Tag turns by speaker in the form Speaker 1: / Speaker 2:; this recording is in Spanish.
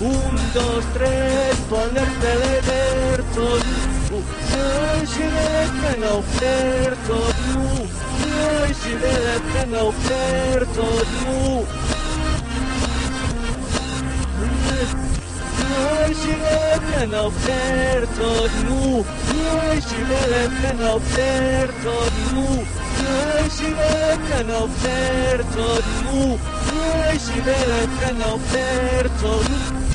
Speaker 1: un, dos, tres, poner televerso, noi si deve offerto tu, noi si deve offerto tu. Noi si deve offerto tu, noi si deve offerto tu, noi si deve offerto tu, noi si deve offerto tu.